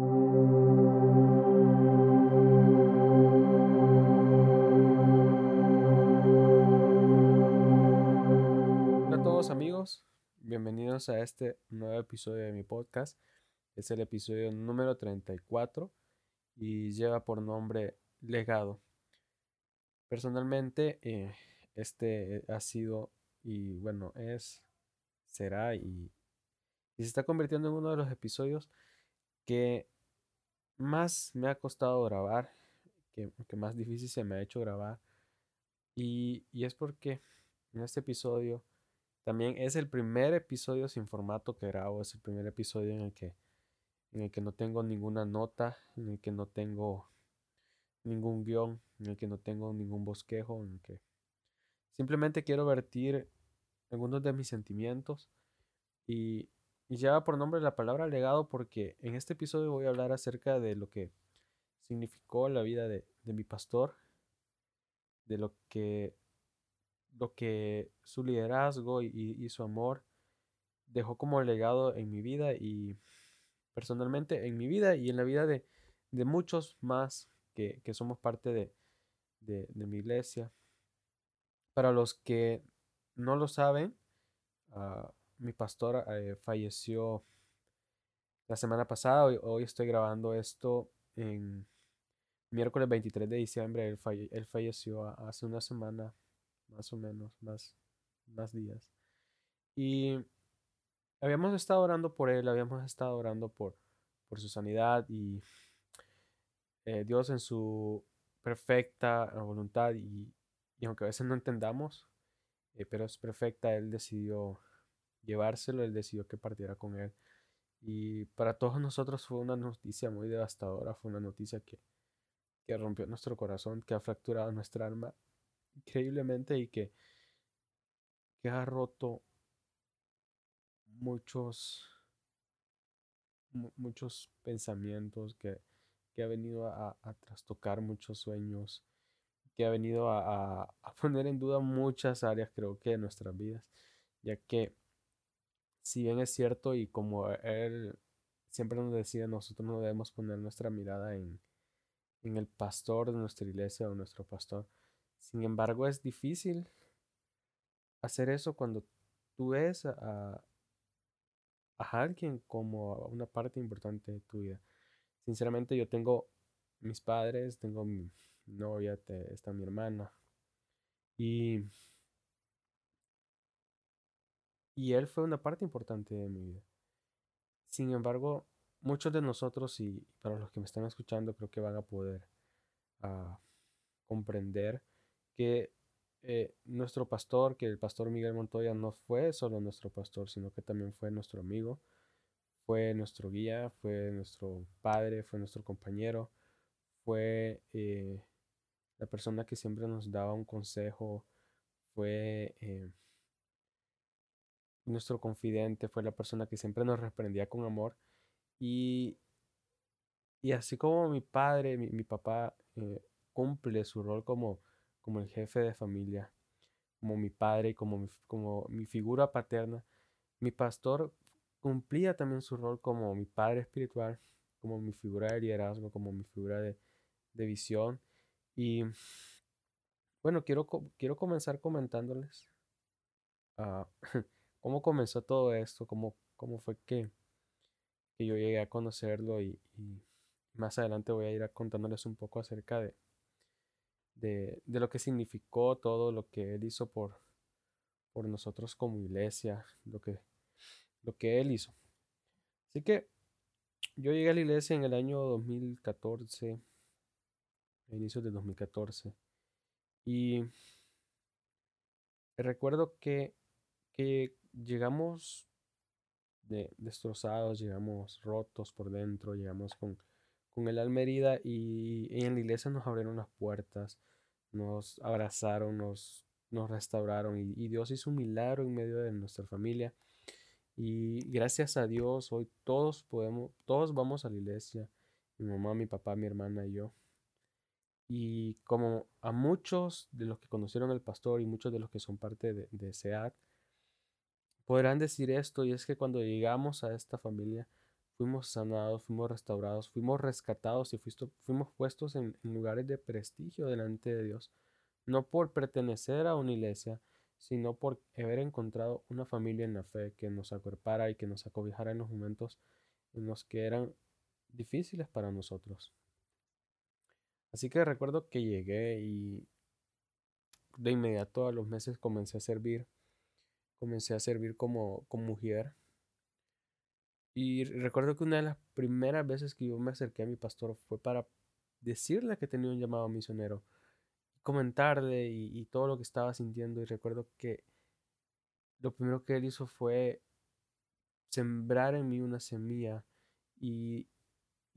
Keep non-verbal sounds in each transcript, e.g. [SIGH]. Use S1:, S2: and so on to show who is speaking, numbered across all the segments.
S1: Hola a todos amigos, bienvenidos a este nuevo episodio de mi podcast. Es el episodio número 34 y lleva por nombre Legado. Personalmente, eh, este ha sido y bueno, es, será y, y se está convirtiendo en uno de los episodios que más me ha costado grabar, que, más difícil se me ha hecho grabar. Y, y es porque en este episodio también es el primer episodio sin formato que grabo, es el primer episodio en el que en el que no tengo ninguna nota, en el que no tengo ningún guion, en el que no tengo ningún bosquejo, en el que simplemente quiero vertir algunos de mis sentimientos y, y lleva por nombre la palabra legado porque en este episodio voy a hablar acerca de lo que significó la vida de, de mi pastor, de lo que, lo que su liderazgo y, y su amor dejó como legado en mi vida y personalmente en mi vida y en la vida de, de muchos más que, que somos parte de, de, de, mi iglesia. Para los que no lo saben, uh, mi pastor eh, falleció la semana pasada. Hoy, hoy, estoy grabando esto en miércoles 23 de diciembre. Él, falle, él falleció hace una semana, más o menos, más, más días. Y habíamos estado orando por él, habíamos estado orando por, por su sanidad y eh, Dios en su perfecta voluntad y, aunque a veces no entendamos, eh, pero es perfecta, Él decidió llevárselo, Él decidió que partiera con Él. Y para todos nosotros fue una noticia muy devastadora, fue una noticia que, que rompió nuestro corazón, que ha fracturado nuestra alma increíblemente y que, que ha roto muchos, muchos pensamientos, que, que ha venido a, a, trastocar muchos sueños, que ha venido a, a, poner en duda muchas áreas, creo que, de nuestras vidas, ya que si bien es cierto y como él siempre nos decía, nosotros no debemos poner nuestra mirada en, en el pastor de nuestra iglesia o nuestro pastor. Sin embargo, es difícil hacer eso cuando tú ves a, a alguien como una parte importante de tu vida. Sinceramente yo tengo mis padres, tengo mi novia, está mi hermana. Y, y él fue una parte importante de mi vida. Sin embargo, muchos de nosotros, y para los que me están escuchando, creo que van a poder uh, comprender que eh, nuestro pastor, que el pastor Miguel Montoya no fue solo nuestro pastor, sino que también fue nuestro amigo, fue nuestro guía, fue nuestro padre, fue nuestro compañero, fue eh, la persona que siempre nos daba un consejo, fue eh, nuestro confidente, fue la persona que siempre nos reprendía con amor. Y, y así como mi padre, mi, mi papá, eh, cumple su rol como como el jefe de familia, como mi padre, como mi, como mi figura paterna. Mi pastor cumplía también su rol como mi padre espiritual, como mi figura de liderazgo, como mi figura de, de visión. Y bueno, quiero, quiero comenzar comentándoles uh, [LAUGHS] cómo comenzó todo esto, cómo, cómo fue que, que yo llegué a conocerlo y, y más adelante voy a ir contándoles un poco acerca de, de, de, lo que significó todo lo que Él hizo por, por nosotros como iglesia, lo que, lo que Él hizo. Así que yo llegué a la iglesia en el año 2014, a inicios de 2014, y recuerdo que, que llegamos de, destrozados, llegamos rotos por dentro, llegamos con, con el alma herida y, en la iglesia nos abrieron las puertas, nos abrazaron, nos, nos restauraron y, y, Dios hizo un milagro en medio de nuestra familia. Y gracias a Dios hoy todos podemos, todos vamos a la iglesia, mi mamá, mi papá, mi hermana y yo. Y como a muchos de los que conocieron al pastor y muchos de los que son parte de, de SEAT, podrán decir esto, y es que cuando llegamos a esta familia fuimos sanados, fuimos restaurados, fuimos rescatados y fuimos puestos en, lugares de prestigio delante de Dios, no por pertenecer a una iglesia, sino por haber encontrado una familia en la fe que nos acuerpara y que nos acobijara en los momentos en los que eran difíciles para nosotros. Así que recuerdo que llegué y de inmediato a los meses comencé a servir. Comencé a servir como, como mujer y recuerdo que una de las primeras veces que yo me acerqué a mi pastor fue para decirle que tenía un llamado misionero, comentarle y, todo lo que estaba sintiendo. Y recuerdo que lo primero que él hizo fue sembrar en mí una semilla y,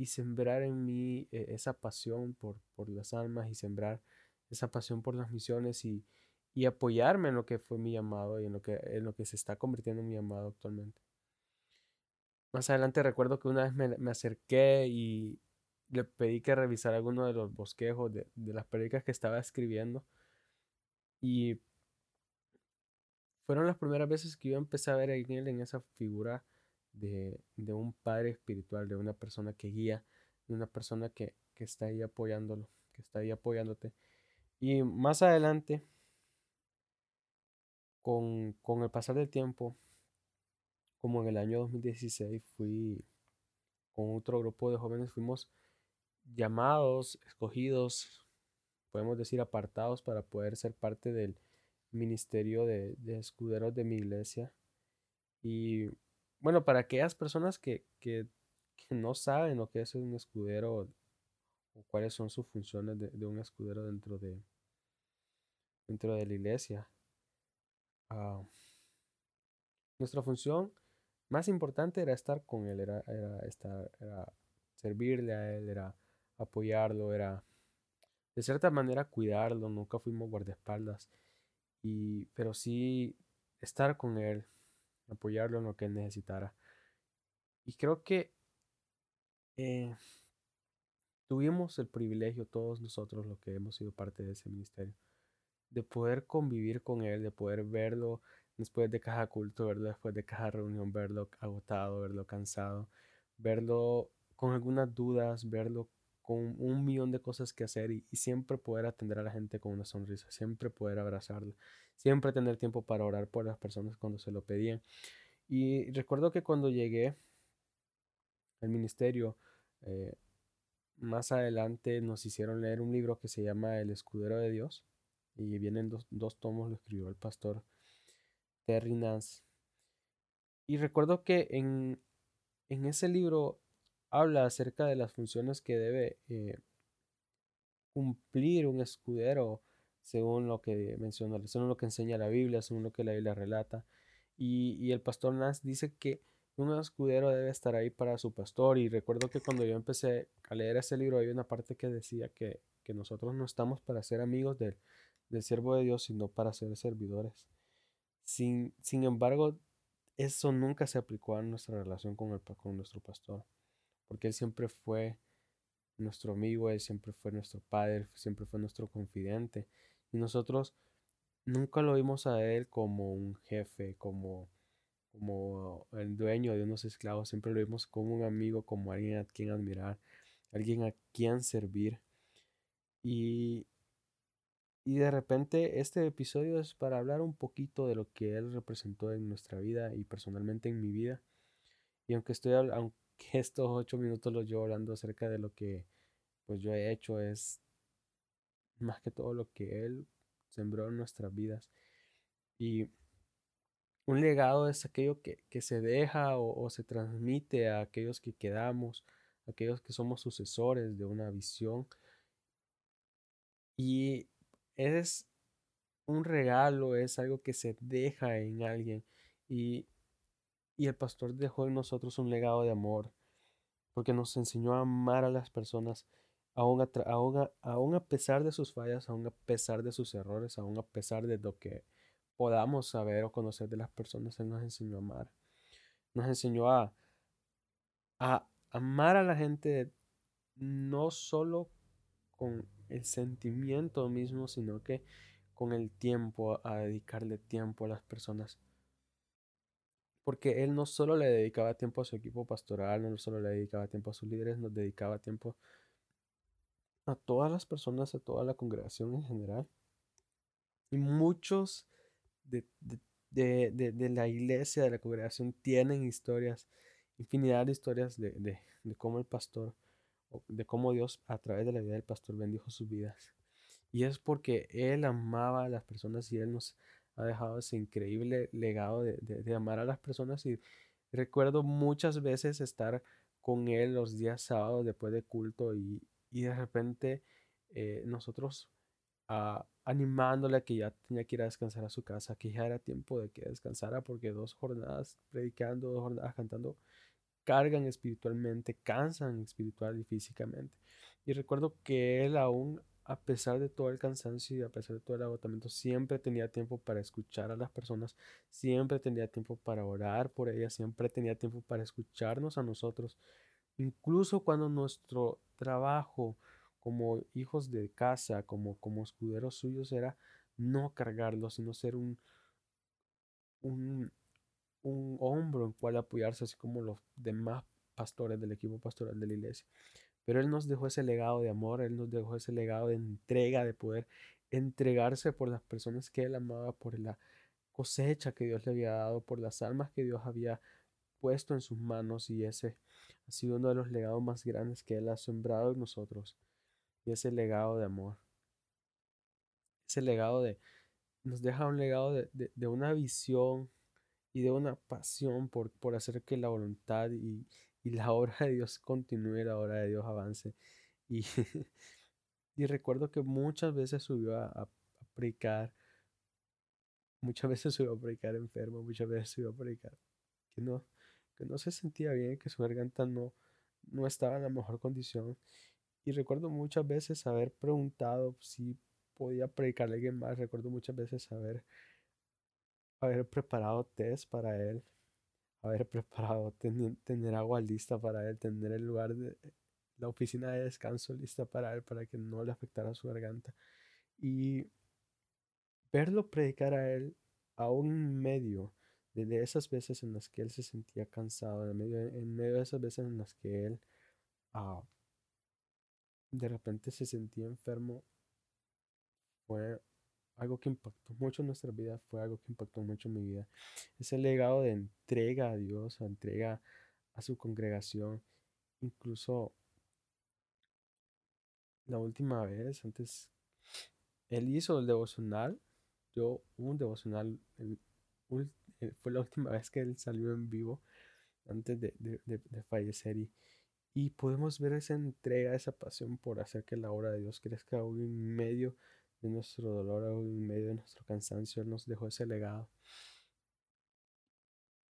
S1: sembrar en mí eh, esa pasión por, por, las almas y sembrar esa pasión por las misiones y, y apoyarme en lo que fue mi llamado y en lo que, en lo que se está convirtiendo en mi llamado actualmente. Más adelante recuerdo que una vez me, acerqué y le pedí que revisara alguno de los bosquejos de, las películas que estaba escribiendo. Y fueron las primeras veces que yo empecé a ver en él en esa figura de, un padre espiritual, de una persona que guía, de una persona que, está ahí apoyándolo, que está ahí apoyándote. Y más adelante, con, con el pasar del tiempo, como en el año 2016 fui con otro grupo de jóvenes, fuimos llamados, escogidos, podemos decir apartados para poder ser parte del ministerio de, escuderos de mi iglesia. Y bueno, para aquellas personas que, no saben lo que es un escudero o cuáles son sus funciones de, un escudero dentro de, dentro de la iglesia. Ah, nuestra función más importante era estar con él, era, estar, era servirle a él, era apoyarlo, era de cierta manera cuidarlo, nunca fuimos guardaespaldas, y, pero sí estar con él, apoyarlo en lo que él necesitara. Y creo que eh, tuvimos el privilegio, todos nosotros, los que hemos sido parte de ese ministerio, de poder convivir con él, de poder verlo después de cada culto, verlo después de cada reunión, verlo agotado, verlo cansado, verlo con algunas dudas, verlo con un millón de cosas que hacer y, siempre poder atender a la gente con una sonrisa, siempre poder abrazarlo, siempre tener tiempo para orar por las personas cuando se lo pedían. Y recuerdo que cuando llegué al ministerio, eh, más adelante nos hicieron leer un libro que se llama El Escudero de Dios y vienen dos, dos tomos, lo escribió el pastor Terry Nance. Y recuerdo que en, ese libro habla acerca de las funciones que debe eh, cumplir un escudero según lo que menciona, según lo que enseña la Biblia, según lo que la Biblia relata. Y, el pastor Nance dice que un escudero debe estar ahí para su pastor. Y recuerdo que cuando yo empecé a leer ese libro, hay una parte que decía que, nosotros no estamos para ser amigos del, del siervo de Dios, sino para ser servidores. Sin, sin embargo, eso nunca se aplicó a nuestra relación con, el, con nuestro pastor, porque él siempre fue nuestro amigo, él siempre fue nuestro padre, siempre fue nuestro confidente. Y nosotros nunca lo vimos a él como un jefe, como, como el dueño de unos esclavos, siempre lo vimos como un amigo, como alguien a quien admirar, alguien a quien servir. Y, y de repente este episodio es para hablar un poquito de lo que él representó en nuestra vida y personalmente en mi vida. Y aunque estoy aunque [LAUGHS] estos ocho minutos los llevo hablando acerca de lo que pues yo he hecho es más que todo lo que él sembró en nuestras vidas. Y un legado es aquello que, se deja o, o, se transmite a aquellos que quedamos, aquellos que somos sucesores de una visión. Y es un regalo, es algo que se deja en alguien. Y, el pastor dejó en nosotros un legado de amor, porque nos enseñó a amar a las personas, aún a, aún a, pesar de sus fallas, aún a pesar de sus errores, aún a pesar de lo que podamos saber o conocer de las personas, Él nos enseñó a amar. Nos enseñó a, a amar a la gente no solo con el sentimiento mismo, sino que con el tiempo, a dedicarle tiempo a las personas. porque él no solo le dedicaba tiempo a su equipo pastoral, no solo le dedicaba tiempo a sus líderes, nos dedicaba tiempo a todas las personas, a toda la congregación en general. Y muchos de, la iglesia, de la congregación, tienen historias, infinidad de historias de, cómo el pastor, de cómo Dios a través de la vida del pastor bendijo sus vidas. Y es porque Él amaba a las personas y Él nos ha dejado ese increíble legado de, amar a las personas. Y recuerdo muchas veces estar con Él los días sábados después de culto y, de repente eh, nosotros ah, animándole a que ya tenía que ir a descansar a su casa, que ya era tiempo de que descansara porque dos jornadas predicando, dos jornadas cantando, cargan espiritualmente, cansan espiritual y físicamente. Y recuerdo que él aún a pesar de todo el cansancio y a pesar de todo el agotamiento, siempre tenía tiempo para escuchar a las personas, siempre tenía tiempo para orar por ellas, siempre tenía tiempo para escucharnos a nosotros. Incluso cuando nuestro trabajo como hijos de casa, como, como escuderos suyos, era no cargarlos, sino ser un, un, un hombro en cual apoyarse, así como los demás pastores del equipo pastoral de la iglesia. Pero Él nos dejó ese legado de amor, Él nos dejó ese legado de entrega, de poder entregarse por las personas que Él amaba, por la cosecha que Dios le había dado, por las almas que Dios había puesto en sus manos y ese ha sido uno de los legados más grandes que Él ha sembrado en nosotros y ese legado de amor. Ese legado de, nos deja un legado de, de, una visión y de una pasión por, por hacer que la voluntad y, y la [LAUGHS] obra de Dios continúe, la obra de Dios avance. Y, [LAUGHS] y recuerdo que muchas veces subió a, a, predicar, muchas [LAUGHS] veces subió a predicar enfermo, muchas veces subió a predicar que no, que no se sentía bien, que su garganta no, no estaba en la mejor condición. Y recuerdo muchas veces haber preguntado si podía predicarle a alguien más. Recuerdo muchas veces haber, haber preparado test para él haber [LAUGHS] preparado, tener, agua lista para él, tener el lugar de la oficina de descanso lista para él, para que no le afectara su garganta. Y verlo predicar a él aún en medio de esas veces en las que él se sentía cansado, en medio, en medio de esas veces en las que él ah, de repente se sentía enfermo, fue algo que impactó mucho en nuestra vida, fue algo que impactó mucho en mi vida. Ese legado de entrega a Dios, entrega a su congregación. Incluso la última vez, antes, él hizo el devocional. Yo, un devocional, eh, fue la última vez que él salió en vivo antes de, de fallecer y, y podemos ver esa entrega, esa pasión por hacer que la obra de Dios crezca aún en medio de nuestro dolor, en medio de nuestro cansancio, nos dejó ese legado.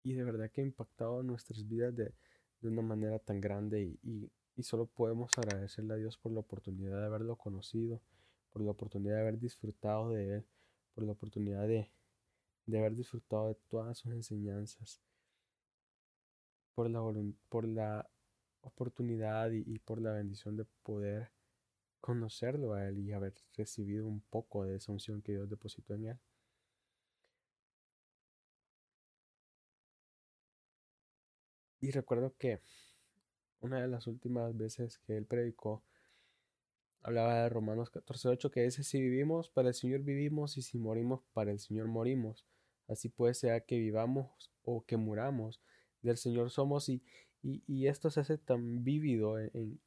S1: Y de verdad que ha impactado nuestras vidas de, una manera tan grande y, solo podemos agradecerle a Dios por la oportunidad de haberlo conocido, por la oportunidad de haber disfrutado de Él, por la oportunidad de, haber disfrutado de todas sus enseñanzas, por la, por la oportunidad y, y por la bendición de poder conocerlo a Él y haber recibido un poco de esa unción que Dios depositó en Él. Y recuerdo que una de las últimas veces que Él predicó, hablaba de Romanos 14:8, que dice, si vivimos, para el Señor vivimos, y si morimos, para el Señor morimos. Así puede ser que vivamos o que muramos, del Señor somos, y, y, esto se hace tan vívido en, en,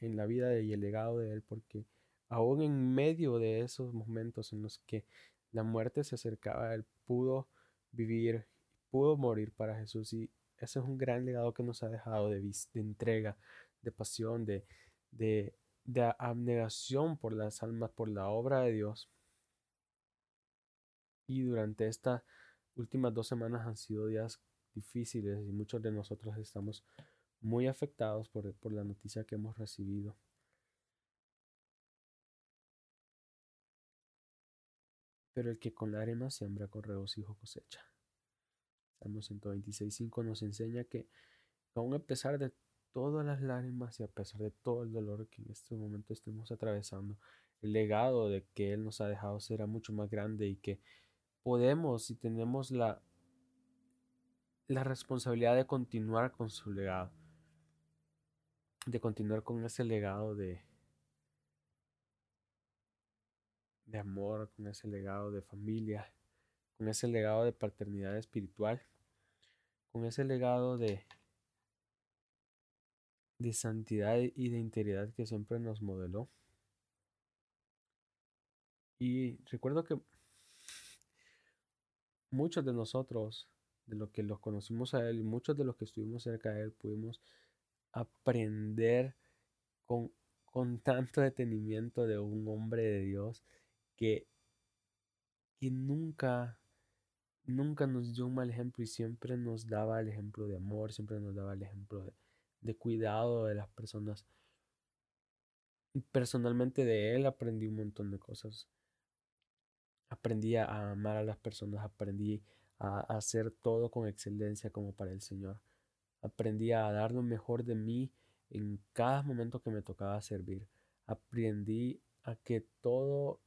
S1: la vida y el legado de él, porque aún en medio de esos momentos en los que la muerte se acercaba, él pudo vivir, pudo morir para Jesús y ese es un gran legado que nos ha dejado de, de entrega, de pasión, de, de, de abnegación por las almas, por la obra de Dios. Y durante estas últimas dos semanas han sido días difíciles y muchos de nosotros estamos muy afectados por, por la noticia que hemos recibido. Pero el que con lágrimas siembra con regocijo cosecha. Salmo 126.5 nos enseña que aun a pesar de todas las lágrimas y a pesar de todo el dolor que en este momento estemos atravesando, el legado de que Él nos ha dejado será mucho más grande y que podemos y tenemos la la responsabilidad de continuar con su legado, de continuar con ese legado de, de amor, con ese legado de familia, con ese legado de paternidad espiritual, con ese legado de, de santidad y de integridad que siempre nos modeló. Y recuerdo que muchos de nosotros, de los que los conocimos a él muchos de los que estuvimos cerca de él, pudimos aprender con, con tanto detenimiento de un hombre de Dios que, que nunca, nunca nos dio un mal ejemplo y siempre nos daba el ejemplo de amor, siempre nos daba el ejemplo de, de cuidado de las personas. Personalmente de él aprendí un montón de cosas. Aprendí a amar a las personas, aprendí a hacer todo con excelencia como para el Señor. Aprendí a dar lo mejor de mí en cada momento que me tocaba servir. Aprendí a que todo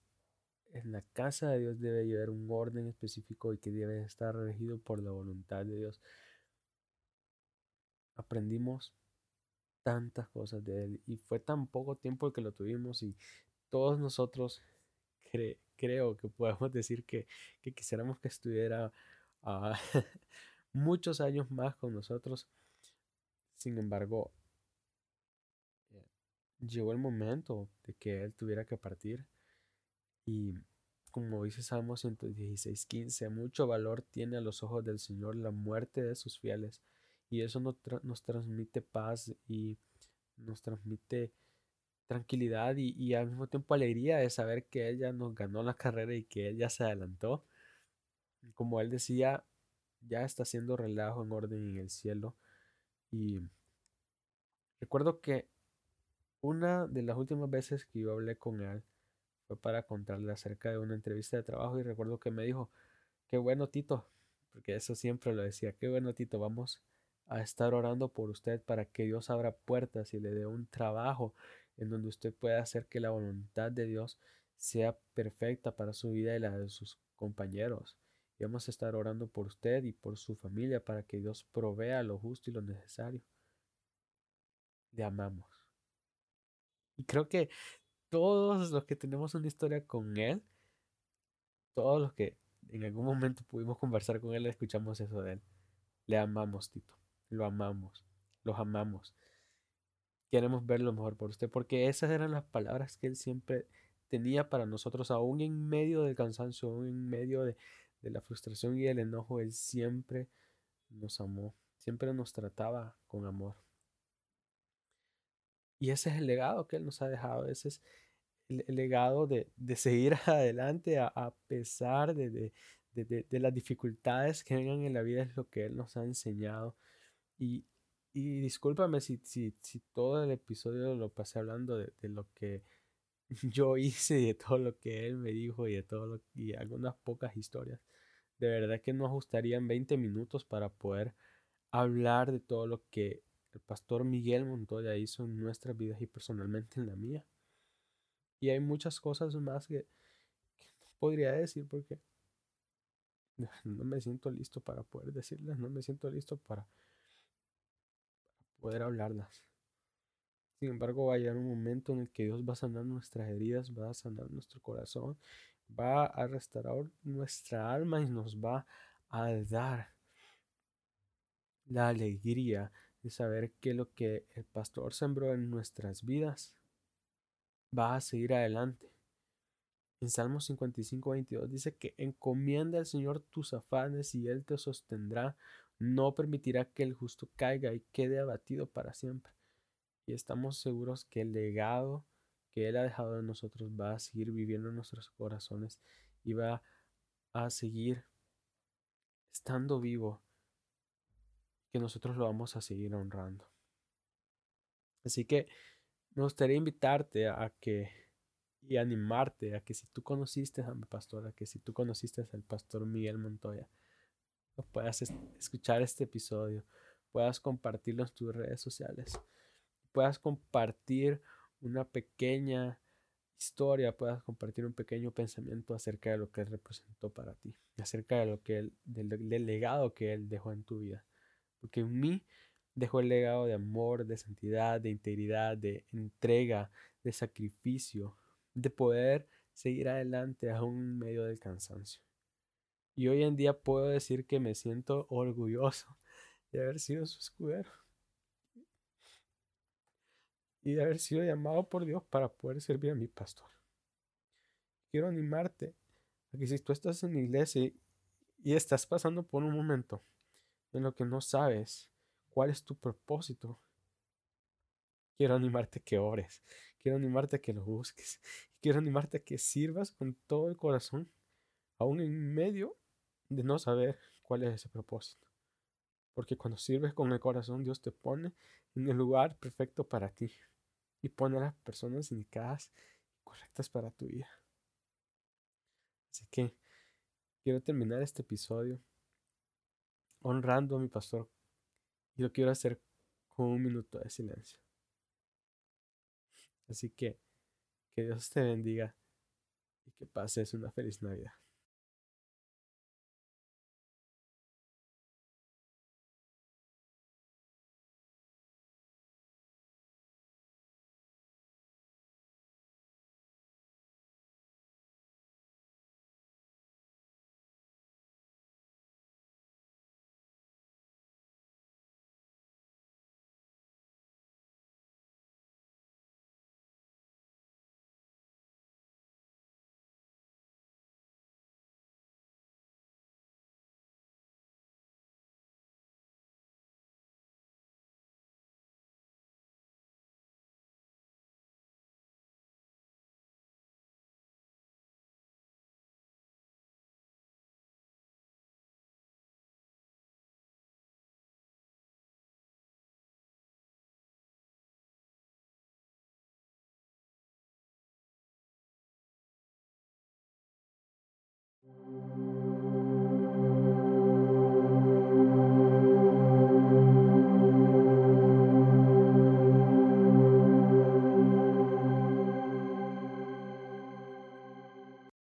S1: en la casa de Dios debe llevar un orden específico y que debe estar regido por la voluntad de Dios. Aprendimos tantas cosas de Él y fue tan poco tiempo que lo tuvimos y todos nosotros creo que podemos [LAUGHS] decir que, quisiéramos que estuviera ah, [LAUGHS] muchos años más con nosotros. Sin embargo, eh, llegó el momento de que él tuviera que partir. Y como dice Salmo 116, 15, mucho valor tiene a los ojos del Señor la muerte de sus fieles. Y eso nos, nos transmite paz y nos transmite tranquilidad y, al mismo tiempo alegría de saber que ella nos ganó la carrera y que ella se adelantó. Como él decía, ya está haciendo relajo en orden en el cielo. Y recuerdo que una de las últimas veces que yo hablé con él fue para contarle acerca de una entrevista de trabajo y recuerdo que me dijo, qué bueno Tito, porque eso siempre lo decía, qué bueno Tito, vamos a estar orando por usted para que Dios abra puertas y le dé un trabajo en donde usted pueda hacer que la voluntad de Dios sea perfecta para su vida y la de sus compañeros. Y vamos a estar orando por usted y por su familia para que Dios provea lo justo y lo necesario. Le amamos. Y creo que todos los que tenemos una historia con Él, todos los que en algún momento pudimos conversar con Él, escuchamos eso de Él. Le amamos, Tito. Lo amamos. Los amamos queremos ver lo mejor por usted, porque esas eran las palabras que Él siempre tenía para nosotros, aún en medio del cansancio, aún en medio de, la frustración y el enojo, Él siempre nos amó, siempre nos trataba con amor. Y ese es el legado que Él nos ha dejado, ese es el, legado de, seguir [LAUGHS] adelante a, pesar de, de, las dificultades que vengan en la vida, es lo que Él nos ha enseñado. Y, y discúlpame si, si, si, todo el episodio lo pasé hablando de, lo que [LAUGHS] yo hice de todo lo que él me dijo y de todo lo, y algunas pocas historias. De verdad que nos gustarían 20 minutos para poder hablar de todo lo que el pastor Miguel Montoya hizo en nuestras vidas y personalmente en la mía. Y hay muchas cosas más que, no podría decir porque [LAUGHS] no me siento listo para poder decirlas, no me siento listo para poder hablarlas. Sin embargo, va a llegar un momento en el que Dios va a sanar nuestras heridas, va a sanar nuestro corazón, va a restaurar nuestra alma y nos va a dar la alegría de saber que lo que el pastor sembró en nuestras vidas va a seguir adelante. En Salmo 55, 22 dice que encomienda al Señor tus afanes y Él te sostendrá no permitirá que el justo caiga y quede abatido para siempre. Y estamos seguros que el legado que Él ha dejado en nosotros va a seguir viviendo en nuestros corazones y va a seguir estando vivo, que nosotros lo vamos a seguir honrando. Así que me gustaría invitarte a que y animarte a que si tú conociste a mi pastor, a que si tú conociste al pastor Miguel Montoya, puedas escuchar este episodio, puedas compartirlo en tus redes sociales, puedas compartir una pequeña historia, puedas compartir un pequeño pensamiento acerca de lo que él representó para ti, acerca de lo que él, del, legado que él dejó en tu vida. porque en mí dejó el legado de amor, de santidad, de integridad, de entrega, de sacrificio, de poder seguir adelante aún en medio del cansancio. Y hoy en día puedo decir que me siento orgulloso de haber sido su escudero y de haber sido llamado por Dios para poder servir a mi pastor. Quiero animarte a que si tú estás en la iglesia y estás pasando por un momento en lo que no sabes cuál es tu propósito, quiero animarte a que ores, quiero animarte a que lo busques, [LAUGHS] quiero animarte a que sirvas con todo el corazón, aún en medio de no saber cuál es ese propósito. Porque cuando sirves con el corazón, Dios te pone en el lugar perfecto para ti y pone a las personas indicadas y correctas para tu vida. Así que quiero terminar este episodio honrando a mi pastor y lo quiero hacer con un minuto de silencio. Así que que Dios te bendiga y que pases una feliz Navidad.